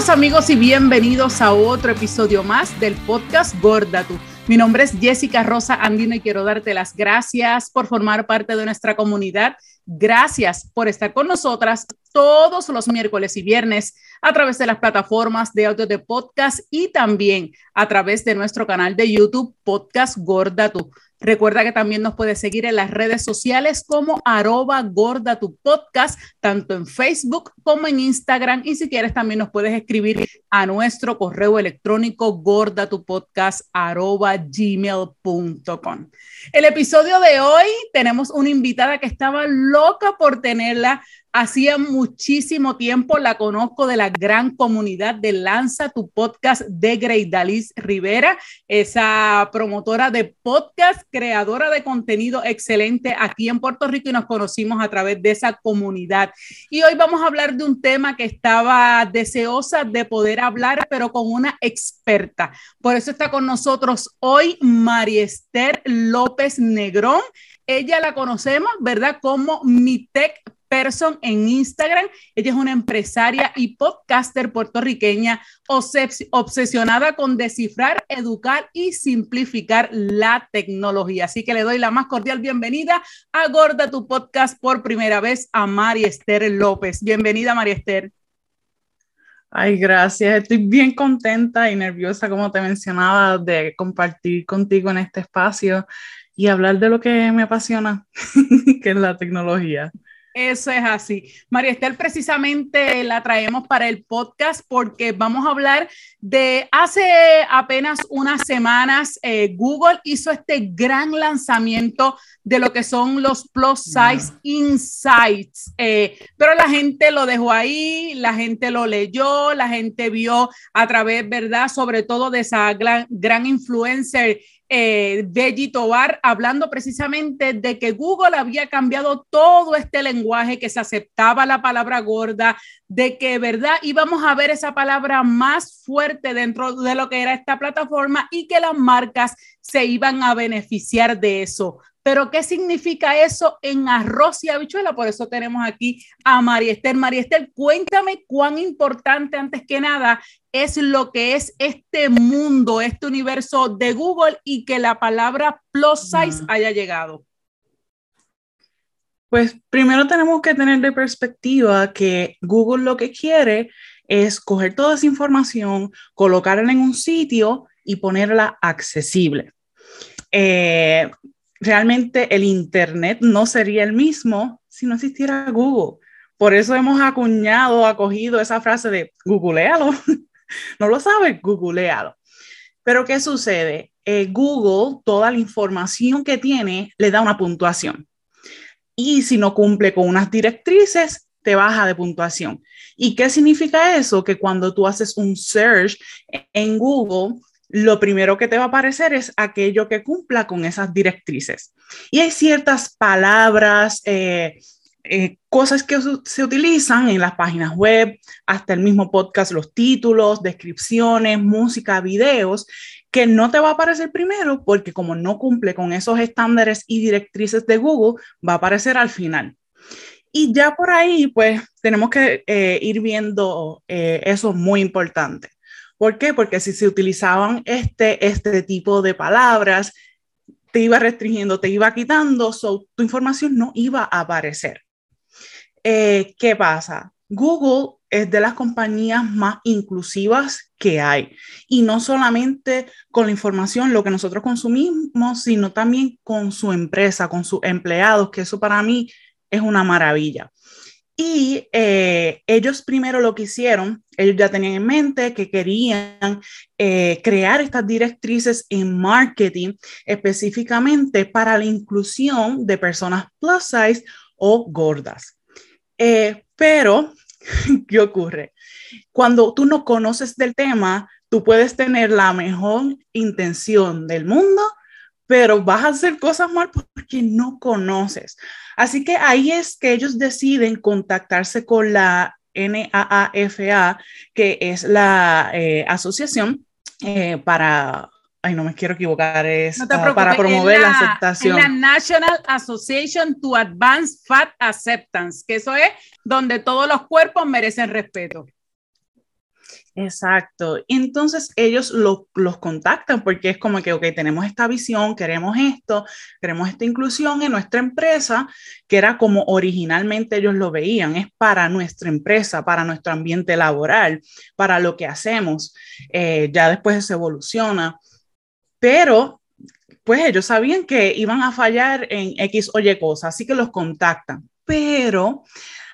Saludos amigos y bienvenidos a otro episodio más del podcast Gorda Tú. Mi nombre es Jessica Rosa Andino y quiero darte las gracias por formar parte de nuestra comunidad. Gracias por estar con nosotras todos los miércoles y viernes a través de las plataformas de audio de podcast y también a través de nuestro canal de YouTube Podcast Gorda Tú. Recuerda que también nos puedes seguir en las redes sociales como arroba gorda tu podcast, tanto en Facebook como en Instagram. Y si quieres, también nos puedes escribir a nuestro correo electrónico gorda tu podcast arroba gmail.com. El episodio de hoy tenemos una invitada que estaba loca por tenerla Hacía muchísimo tiempo la conozco de la gran comunidad de Lanza tu podcast de Greidalis Rivera, esa promotora de podcast, creadora de contenido excelente aquí en Puerto Rico y nos conocimos a través de esa comunidad. Y hoy vamos a hablar de un tema que estaba deseosa de poder hablar, pero con una experta. Por eso está con nosotros hoy María Esther López Negrón. Ella la conocemos, ¿verdad? Como Mitec Person en Instagram. Ella es una empresaria y podcaster puertorriqueña obsesionada con descifrar, educar y simplificar la tecnología. Así que le doy la más cordial bienvenida a Gorda tu podcast por primera vez a María Esther López. Bienvenida, María Esther. Ay, gracias. Estoy bien contenta y nerviosa, como te mencionaba, de compartir contigo en este espacio y hablar de lo que me apasiona, que es la tecnología. Eso es así. María Estel, precisamente la traemos para el podcast porque vamos a hablar de hace apenas unas semanas, eh, Google hizo este gran lanzamiento de lo que son los plus size insights, eh, pero la gente lo dejó ahí, la gente lo leyó, la gente vio a través, ¿verdad? Sobre todo de esa gran, gran influencer eh, Tobar hablando precisamente de que Google había cambiado todo este lenguaje, que se aceptaba la palabra gorda, de que, ¿verdad? Íbamos a ver esa palabra más fuerte dentro de lo que era esta plataforma y que las marcas se iban a beneficiar de eso. Pero ¿qué significa eso en arroz y habichuela? Por eso tenemos aquí a María Esther. María Esther, cuéntame cuán importante antes que nada es lo que es este mundo, este universo de Google y que la palabra plus size haya llegado. Pues primero tenemos que tener de perspectiva que Google lo que quiere es coger toda esa información, colocarla en un sitio y ponerla accesible. Eh, realmente el Internet no sería el mismo si no existiera Google. Por eso hemos acuñado, acogido esa frase de googlealo. no lo sabes, googlealo. Pero ¿qué sucede? Eh, Google, toda la información que tiene, le da una puntuación. Y si no cumple con unas directrices, te baja de puntuación. ¿Y qué significa eso? Que cuando tú haces un search en Google, lo primero que te va a aparecer es aquello que cumpla con esas directrices. Y hay ciertas palabras, eh, eh, cosas que se utilizan en las páginas web, hasta el mismo podcast, los títulos, descripciones, música, videos, que no te va a aparecer primero porque como no cumple con esos estándares y directrices de Google, va a aparecer al final. Y ya por ahí, pues tenemos que eh, ir viendo eso muy importante. ¿Por qué? Porque si se utilizaban este, este tipo de palabras, te iba restringiendo, te iba quitando, tu información no iba a aparecer. Eh, ¿Qué pasa? Google es de las compañías más inclusivas que hay. Y no solamente con la información, lo que nosotros consumimos, sino también con su empresa, con sus empleados, que eso para mí es una maravilla. Y eh, ellos primero lo que hicieron, ellos ya tenían en mente que querían eh, crear estas directrices en marketing específicamente para la inclusión de personas plus size o gordas. Eh, pero, ¿qué ocurre? Cuando tú no conoces del tema, tú puedes tener la mejor intención del mundo, pero vas a hacer cosas mal porque no conoces. Así que ahí es que ellos deciden contactarse con la NAAFA, que es la eh, asociación eh, para, ay, no me quiero equivocar, es ah, para promover la, aceptación. la National Association to Advance Fat Acceptance, que eso es donde todos los cuerpos merecen respeto. Exacto. Entonces ellos los contactan porque es como que, ok, tenemos esta visión, queremos esto, queremos esta inclusión en nuestra empresa, que era como originalmente ellos lo veían, es para nuestra empresa, para nuestro ambiente laboral, para lo que hacemos. Eh, ya después se evoluciona. Pero, pues ellos sabían que iban a fallar en X o Y cosas, así que los contactan. Pero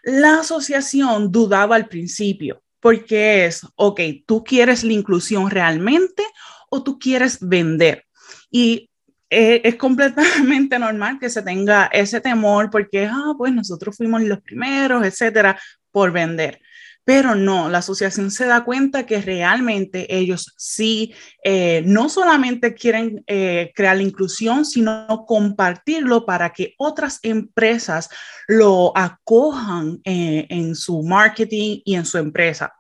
la asociación dudaba al principio porque es, ok, tú quieres la inclusión realmente o tú quieres vender. Y eh, es completamente normal que se tenga ese temor porque, ah, pues nosotros fuimos los primeros, etcétera, por vender. Pero no, la asociación se da cuenta que realmente ellos sí, eh, no solamente quieren eh, crear la inclusión, sino compartirlo para que otras empresas lo acojan en su marketing y en su empresa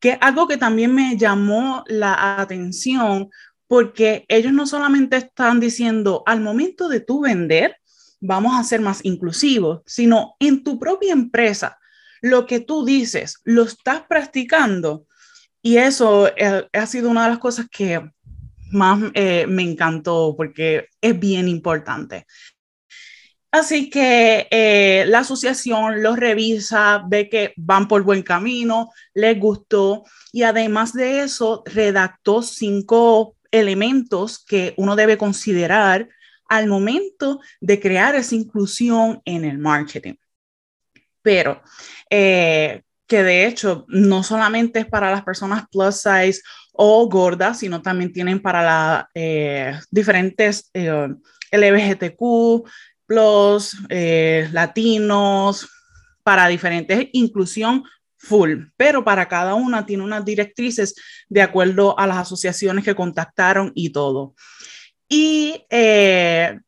que algo que también me llamó la atención porque ellos no solamente están diciendo al momento de tu vender, vamos a ser más inclusivos, sino en tu propia empresa, lo que tú dices, lo estás practicando. Y eso eh, ha sido una de las cosas que más eh, me encantó porque es bien importante. Así que eh, la asociación los revisa, ve que van por buen camino, les gustó y además de eso redactó cinco elementos que uno debe considerar al momento de crear esa inclusión en el marketing. Pero eh, que de hecho no solamente es para las personas plus size o gordas, sino también tienen para las eh, diferentes LGBTQ, los eh, latinos, para diferentes inclusión full, pero para cada una tiene unas directrices de acuerdo a las asociaciones que contactaron y todo. Y eh,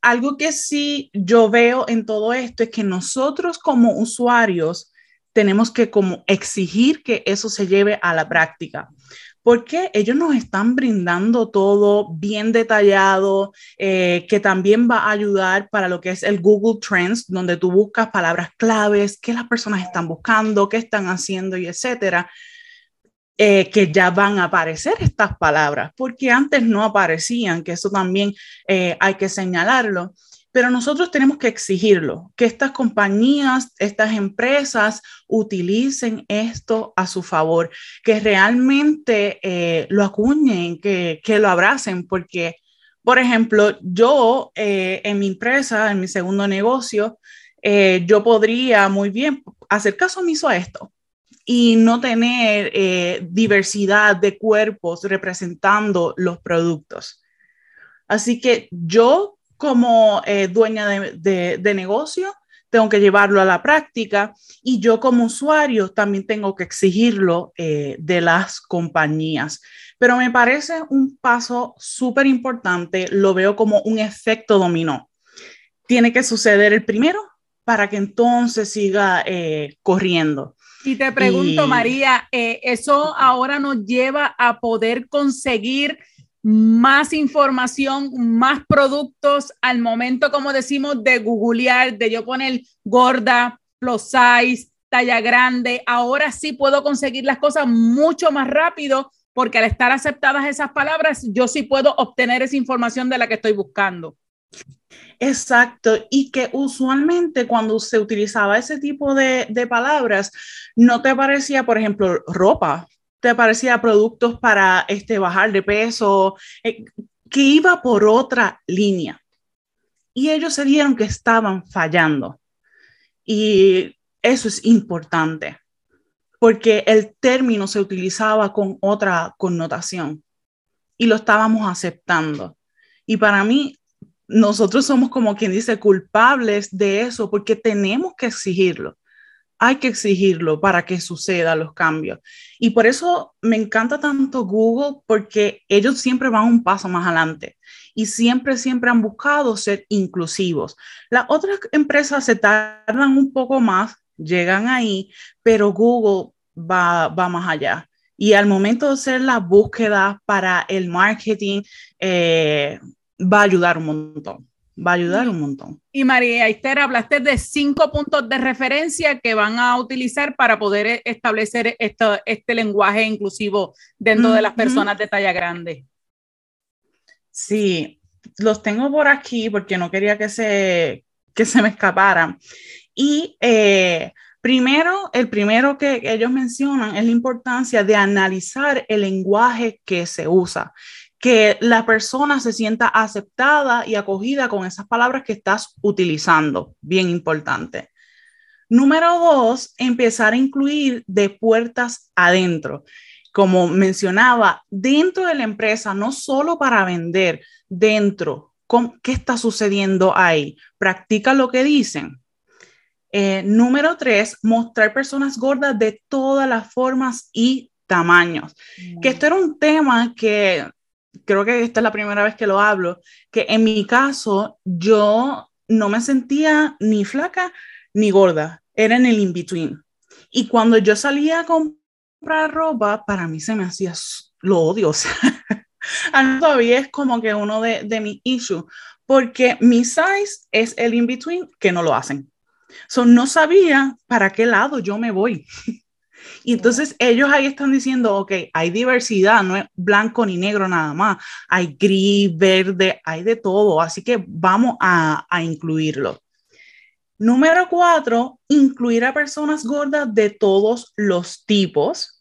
algo que sí yo veo en todo esto es que nosotros como usuarios tenemos que como exigir que eso se lleve a la práctica porque ellos nos están brindando todo bien detallado, eh, que también va a ayudar para lo que es el Google Trends, donde tú buscas palabras claves, qué las personas están buscando, qué están haciendo y etcétera. Eh, que ya van a aparecer estas palabras, porque antes no aparecían, que eso también eh, hay que señalarlo pero nosotros tenemos que exigirlo, que estas compañías, estas empresas utilicen esto a su favor, que realmente eh, lo acuñen, que, que, lo abracen, porque, por ejemplo, yo eh, en mi empresa, en mi segundo negocio, eh, yo podría muy bien hacer caso omiso a esto y no tener diversidad de cuerpos representando los productos. Así que yo como eh, dueña de, negocio, tengo que llevarlo a la práctica y yo como usuario también tengo que exigirlo eh, de las compañías. Pero me parece un paso súper importante, lo veo como un efecto dominó. Tiene que suceder el primero para que entonces siga eh, corriendo. Y te pregunto, María, ¿eso ahora nos lleva a poder conseguir más información, más productos al momento, como decimos, de googlear, de yo poner gorda, plus size, talla grande. Ahora sí puedo conseguir las cosas mucho más rápido porque al estar aceptadas esas palabras, yo sí puedo obtener esa información de la que estoy buscando. Exacto, y que usualmente cuando se utilizaba ese tipo de, de palabras, no te parecía, por ejemplo, ropa, te parecía productos para este, bajar de peso, eh, que iba por otra línea. Y ellos se dieron que estaban fallando. Y eso es importante, porque el término se utilizaba con otra connotación y lo estábamos aceptando. Y para mí, nosotros somos como quien dice culpables de eso, porque tenemos que exigirlo hay que exigirlo para que sucedan los cambios. Y por eso me encanta tanto Google, porque ellos siempre van un paso más adelante y siempre, siempre han buscado ser inclusivos. Las otras empresas se tardan un poco más, llegan ahí, pero Google va, va más allá. Y al momento de hacer la búsqueda para el marketing, eh, va a ayudar un montón. Va a ayudar un montón. Y María Esther, hablaste de cinco puntos de referencia que van a utilizar para poder e, establecer esto, este lenguaje inclusivo dentro de las personas de talla grande. Sí, los tengo por aquí porque no quería que se, que se me escaparan. Y eh, primero, el primero que ellos mencionan es la importancia de analizar el lenguaje que se usa que la persona se sienta aceptada y acogida con esas palabras que estás utilizando. Bien importante. Número dos, empezar a incluir de puertas adentro. Como mencionaba, dentro de la empresa, no solo para vender, dentro, ¿qué está sucediendo ahí? Practica lo que dicen. Eh, número tres, mostrar personas gordas de todas las formas y tamaños. Que esto era un tema que creo que esta es la primera vez que lo hablo, que en mi caso yo no me sentía ni flaca ni gorda, era en el in-between. Y cuando yo salía a comprar ropa, para mí se me hacía, lo odio, o sea, todavía es como que uno de, de mis issues, porque mi size es el in-between que no lo hacen. So, no sabía para qué lado yo me voy. Y entonces ellos ahí están diciendo, ok, hay diversidad, no es blanco ni negro nada más, hay gris, verde, hay de todo, así que vamos a, a incluirlo. Número cuatro, incluir a personas gordas de todos los tipos.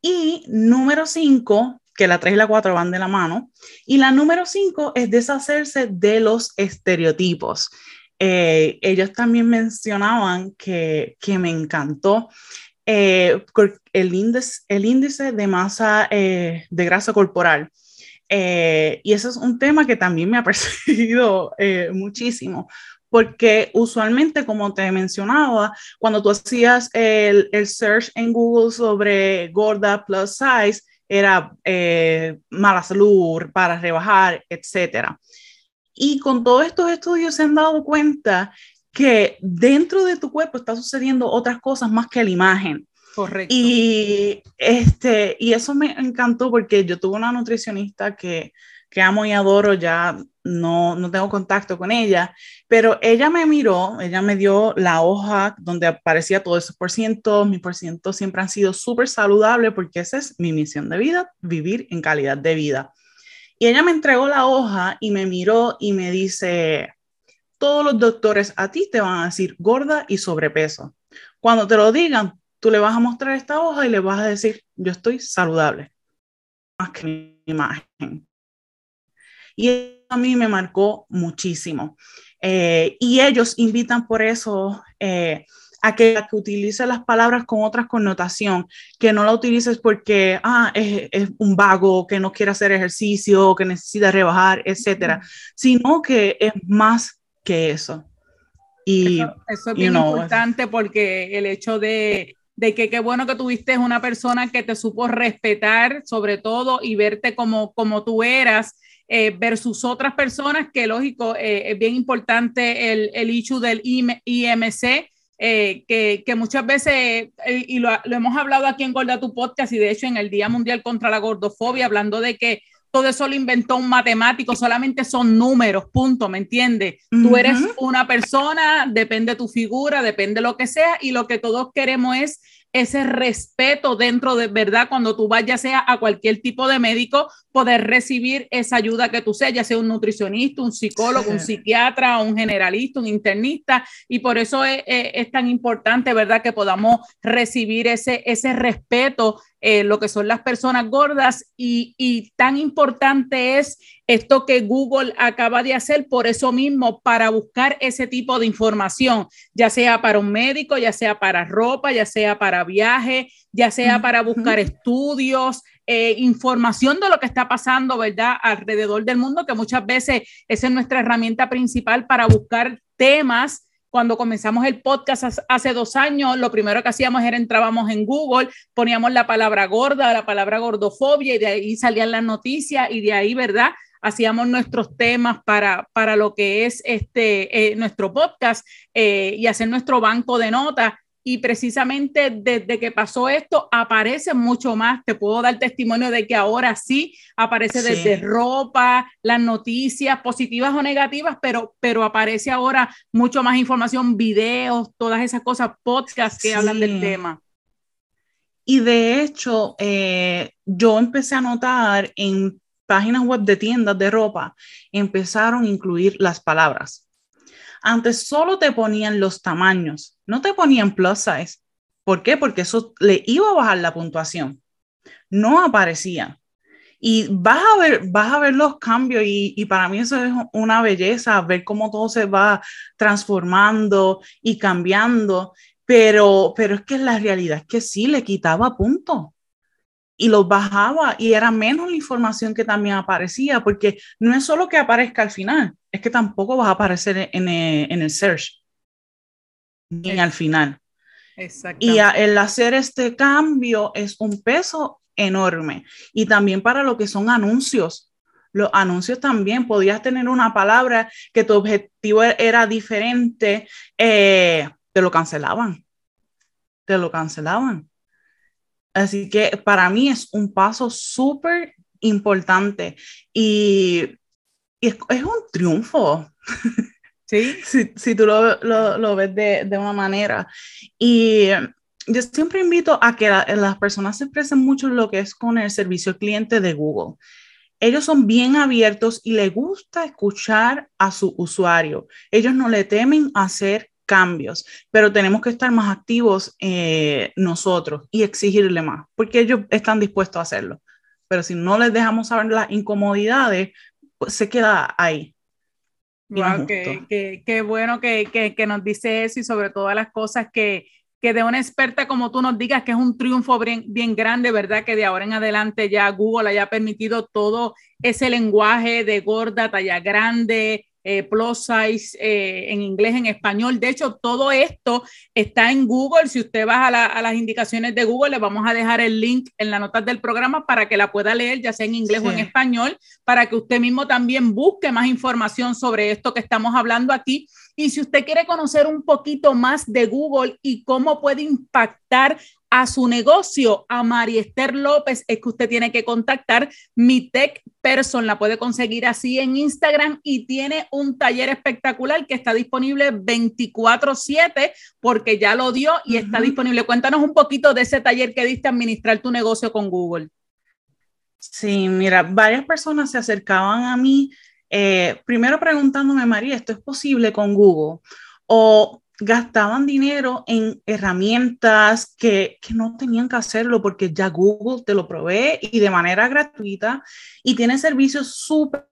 Y número cinco, que la tres y la cuatro van de la mano. Y la número cinco es deshacerse de los estereotipos. Eh, ellos también mencionaban que, que me encantó eh, el, índice, el índice de masa eh, de grasa corporal. Eh, y eso es un tema que también me ha perseguido muchísimo, porque usualmente, como te mencionaba, cuando tú hacías el, el search en Google sobre gorda plus size, era mala salud, para rebajar, etc. Y con todos estos estudios se han dado cuenta que dentro de tu cuerpo está sucediendo otras cosas más que la imagen. Correcto. Y, este, y eso me encantó porque yo tuve una nutricionista que, que amo y adoro, ya no, no tengo contacto con ella, pero ella me miró, ella me dio la hoja donde aparecía todo ese por ciento, mi por ciento siempre han sido súper saludable porque esa es mi misión de vida, vivir en calidad de vida. Y ella me entregó la hoja y me miró y me dice, todos los doctores a ti te van a decir gorda y sobrepeso. Cuando te lo digan, tú le vas a mostrar esta hoja y le vas a decir, yo estoy saludable, más que mi imagen. Y a mí me marcó muchísimo. Eh, y ellos invitan por eso eh, a que, a que utilices las palabras con otras connotación, que no la utilices porque ah, es, es, un vago, que no quiere hacer ejercicio, que necesita rebajar, etcétera, sino que es más que eso. Y, eso, es bien importante porque el hecho de, de que qué bueno que tuviste una persona que te supo respetar sobre todo y verte como, como tú eras. Eh, versus otras personas que lógico eh, es bien importante el, el issue del IMC eh, que, que, muchas veces, y lo, lo, hemos hablado aquí en Gorda Tu Podcast y de hecho en el Día Mundial contra la Gordofobia, hablando de que todo eso lo inventó un matemático, solamente son números, punto, ¿me entiendes? Tú eres una persona, depende tu figura, depende lo que sea, y lo que todos queremos es ese respeto dentro de verdad cuando tú vayas sea a cualquier tipo de médico, poder recibir esa ayuda que tú seas, ya sea un nutricionista, un psicólogo, un psiquiatra, un generalista, un internista, y por eso es, es, es tan importante, ¿verdad?, que podamos recibir ese, ese respeto eh, lo que son las personas gordas y, y, tan importante es esto que Google acaba de hacer por eso mismo, para buscar ese tipo de información, ya sea para un médico, ya sea para ropa, ya sea para viaje, ya sea para buscar estudios, eh, información de lo que está pasando, ¿verdad? Alrededor del mundo, que muchas veces esa es nuestra herramienta principal para buscar temas cuando comenzamos el podcast hace dos años, lo primero que hacíamos era entrábamos en Google, poníamos la palabra gorda, la palabra gordofobia y de ahí salían las noticias y de ahí, ¿verdad? Hacíamos nuestros temas para, para lo que es este, eh, nuestro podcast eh, y hacer nuestro banco de notas. Y precisamente desde que pasó esto aparece mucho más. Te puedo dar testimonio de que ahora sí aparece desde ropa, las noticias positivas o negativas, pero, pero aparece ahora mucho más información, videos, todas esas cosas, podcasts que hablan del tema. Y de hecho, eh, yo empecé a notar en páginas web de tiendas de ropa, empezaron a incluir las palabras antes solo te ponían los tamaños, no te ponían plus size. ¿Por qué? Porque eso le iba a bajar la puntuación. No aparecía. Y vas a ver, vas a ver los cambios y, y, para mí eso es una belleza, ver cómo todo se va transformando y cambiando. Pero, pero es que la realidad es que sí, le quitaba puntos y los bajaba y era menos la información que también aparecía, porque no es solo que aparezca al final, es que tampoco vas a aparecer en, el, search, ni al final. Y el hacer este cambio es un peso enorme. Y también para lo que son anuncios. Los anuncios también, podías tener una palabra que tu objetivo era diferente, eh, te lo cancelaban. Te lo cancelaban. Así que para mí es un paso súper importante y, es, un triunfo. Sí. si, tú lo, ves de, una manera. Y yo siempre invito a que las personas se expresen mucho lo que es con el servicio al cliente de Google. Ellos son bien abiertos y les gusta escuchar a su usuario. Ellos no le temen hacer cambios, pero tenemos que estar más activos eh, nosotros y exigirle más, porque ellos están dispuestos a hacerlo. Pero si no les dejamos saber las incomodidades, pues se queda ahí. Wow, qué, bueno que, que, que, nos dice eso y sobre todas las cosas que, que de una experta como tú nos digas que es un triunfo bien, bien, grande, ¿verdad? Que de ahora en adelante ya Google haya permitido todo ese lenguaje de gorda, talla grande, eh, plus size eh, en inglés, en español. De hecho, todo esto está en Google. Si usted va a, las indicaciones de Google, le vamos a dejar el link en las notas del programa para que la pueda leer, ya sea en inglés o en español, para que usted mismo también busque más información sobre esto que estamos hablando aquí. Y si usted quiere conocer un poquito más de Google y cómo puede impactar a su negocio, a María Esther López, es que usted tiene que contactar mi Tech Person, la puede conseguir así en Instagram y tiene un taller espectacular que está disponible 24/7 porque ya lo dio y está disponible. Cuéntanos un poquito de ese taller que diste administrar tu negocio con Google. Sí, mira, varias personas se acercaban a mí, eh, primero preguntándome, María, ¿esto es posible con Google? O gastaban dinero en herramientas que, no tenían que hacerlo porque ya Google te lo provee y de manera gratuita y tiene servicios súper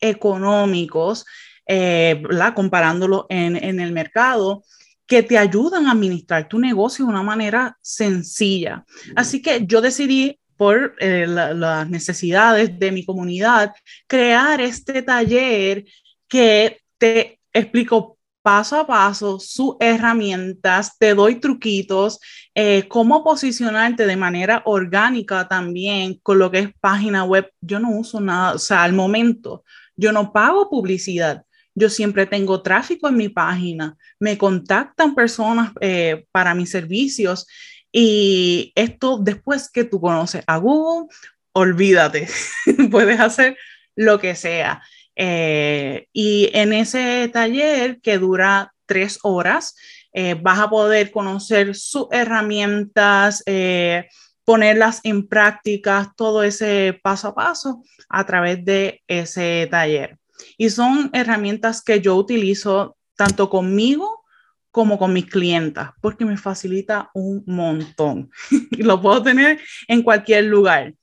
económicos, eh, comparándolo en, el mercado que te ayudan a administrar tu negocio de una manera sencilla. Así que yo decidí por eh, las necesidades de mi comunidad, crear este taller que te explico paso a paso sus herramientas, te doy truquitos, eh, cómo posicionarte de manera orgánica también con lo que es página web. Yo no uso nada, o sea, al momento yo no pago publicidad. Yo siempre tengo tráfico en mi página, me contactan personas eh, para mis servicios y esto después que tú conoces a Google, olvídate, puedes hacer lo que sea. Eh, y en ese taller que dura tres horas, eh, vas a poder conocer sus herramientas, eh, ponerlas en práctica, todo ese paso a paso a través de ese taller. Y son herramientas que yo utilizo tanto conmigo como con mis clientas, porque me facilita un montón. y lo puedo tener en cualquier lugar,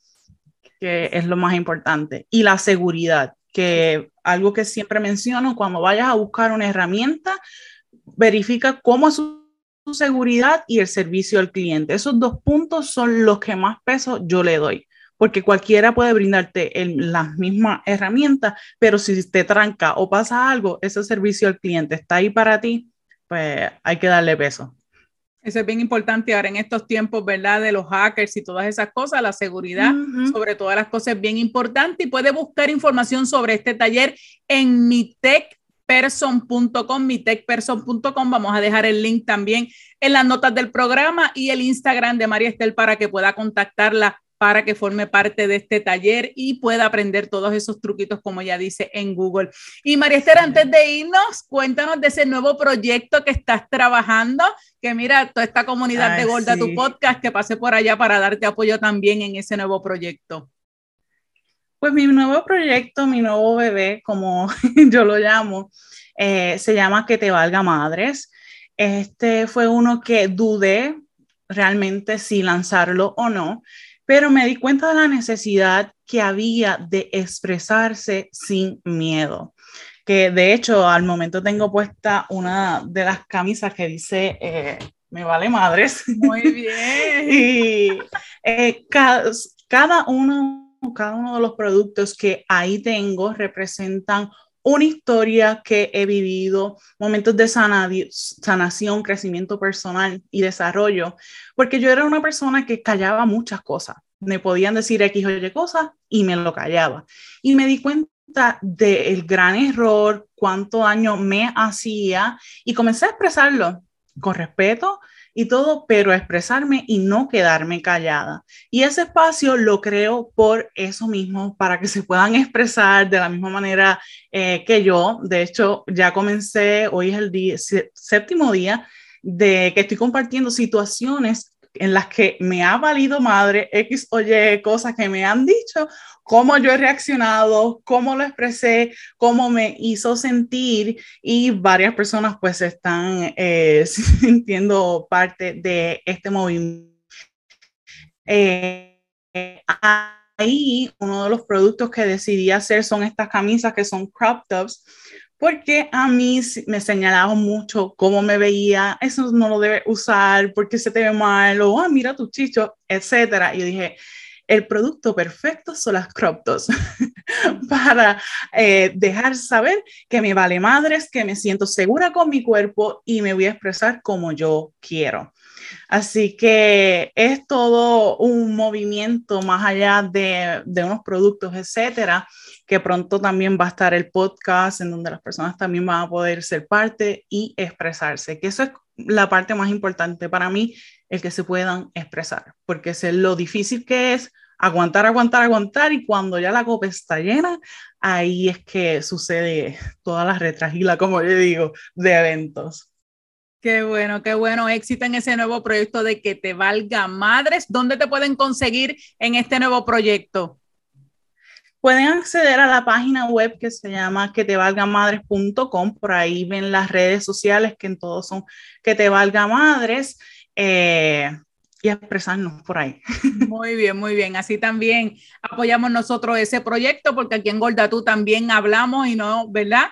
que es lo más importante. Y la seguridad que algo que siempre menciono, cuando vayas a buscar una herramienta, verifica cómo es su seguridad y el servicio al cliente. Esos dos puntos son los que más peso yo le doy, porque cualquiera puede brindarte las mismas herramientas, pero si te tranca o pasa algo, ese servicio al cliente está ahí para ti, pues hay que darle peso. Eso es bien importante ahora en estos tiempos, ¿verdad? De los hackers y todas esas cosas, la seguridad, sobre todas las cosas, es bien importante y puede buscar información sobre este taller en mi tech person.com, mitecperson.com. Vamos a dejar el link también en las notas del programa y el Instagram de María Estel para que pueda contactarla para que forme parte de este taller y pueda aprender todos esos truquitos, como ya dice en Google. Y María Esther, antes de irnos, cuéntanos de ese nuevo proyecto que estás trabajando, que mira, toda esta comunidad de Gorda, tu podcast, que pase por allá para darte apoyo también en ese nuevo proyecto. Pues mi nuevo proyecto, mi nuevo bebé, como yo lo llamo, eh, se llama Que te valga madres. Este fue uno que dudé realmente si lanzarlo o no, pero me di cuenta de la necesidad que había de expresarse sin miedo. Que de hecho al momento tengo puesta una de las camisas que dice, eh, me vale madres. Muy bien. y eh, cada, uno, cada uno de los productos que ahí tengo representan una historia que he vivido, momentos de sanación, crecimiento personal y desarrollo, porque yo era una persona que callaba muchas cosas. Me podían decir X o Y cosas y me lo callaba. Y me di cuenta del gran error, cuánto daño me hacía y comencé a expresarlo con respeto y todo, pero expresarme y no quedarme callada. Y ese espacio lo creo por eso mismo, para que se puedan expresar de la misma manera eh, que yo. De hecho, ya comencé, hoy es el día, séptimo día de que estoy compartiendo situaciones en las que me ha valido madre X o Y cosas que me han dicho, cómo yo he reaccionado, cómo lo expresé, cómo me hizo sentir y varias personas pues están eh, sintiendo parte de este movimiento. Eh, ahí uno de los productos que decidí hacer son estas camisas que son crop tops porque a mí me señalaban mucho cómo me veía, eso no lo debes usar porque se te ve mal, o ah, mira tu chicho, etcétera. Y yo dije, el producto perfecto son las crop tops para eh, dejar saber que me vale madres, que me siento segura con mi cuerpo y me voy a expresar como yo quiero. Así que es todo un movimiento más allá de, unos productos, etcétera, que pronto también va a estar el podcast en donde las personas también van a poder ser parte y expresarse, que eso es la parte más importante para mí, el que se puedan expresar, porque es lo difícil que es aguantar, aguantar, aguantar y cuando ya la copa está llena, ahí es que sucede toda la retragila, como yo digo, de eventos. Qué bueno, qué bueno. Éxito en ese nuevo proyecto de que te valga madres. ¿Dónde te pueden conseguir en este nuevo proyecto? Pueden acceder a la página web que se llama que te valga madres.com. Por ahí ven las redes sociales que en todos son que te valga madres. Eh, y expresarnos por ahí. Muy bien, muy bien. Así también apoyamos nosotros ese proyecto porque aquí en Gorda tú también hablamos y no, ¿verdad?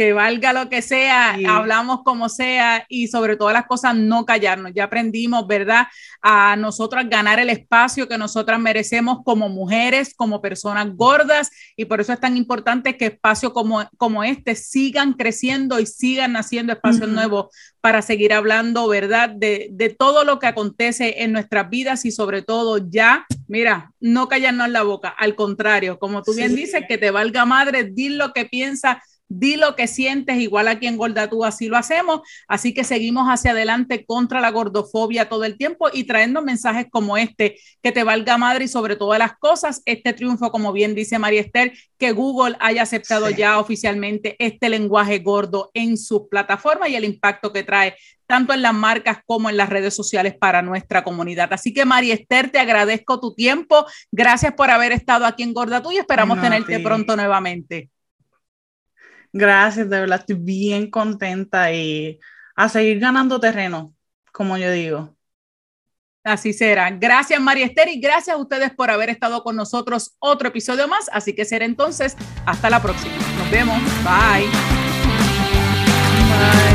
Que valga lo que sea, hablamos como sea y sobre todas las cosas no callarnos. Ya aprendimos, ¿verdad? A nosotras ganar el espacio que nosotras merecemos como mujeres, como personas gordas y por eso es tan importante que espacios como, como este sigan creciendo y sigan naciendo espacios nuevos para seguir hablando, ¿verdad? De, de todo lo que acontece en nuestras vidas y sobre todo ya, mira, no callarnos la boca, al contrario, como tú bien dices, que te valga madre, di lo que piensas di lo que sientes, igual aquí en Gorda tú así lo hacemos, así que seguimos hacia adelante contra la gordofobia todo el tiempo y trayendo mensajes como este, que te valga madre y sobre todas las cosas, este triunfo, como bien dice María Esther, que Google haya aceptado ya oficialmente este lenguaje gordo en su plataforma y el impacto que trae tanto en las marcas como en las redes sociales para nuestra comunidad. Así que María Esther, te agradezco tu tiempo. Gracias por haber estado aquí en Gorda Tú y esperamos tenerte pronto nuevamente. Gracias, de verdad estoy bien contenta y a seguir ganando terreno, como yo digo. Así será. Gracias, María Esther, y gracias a ustedes por haber estado con nosotros otro episodio más. Así que será entonces hasta la próxima. Nos vemos. Bye. Bye.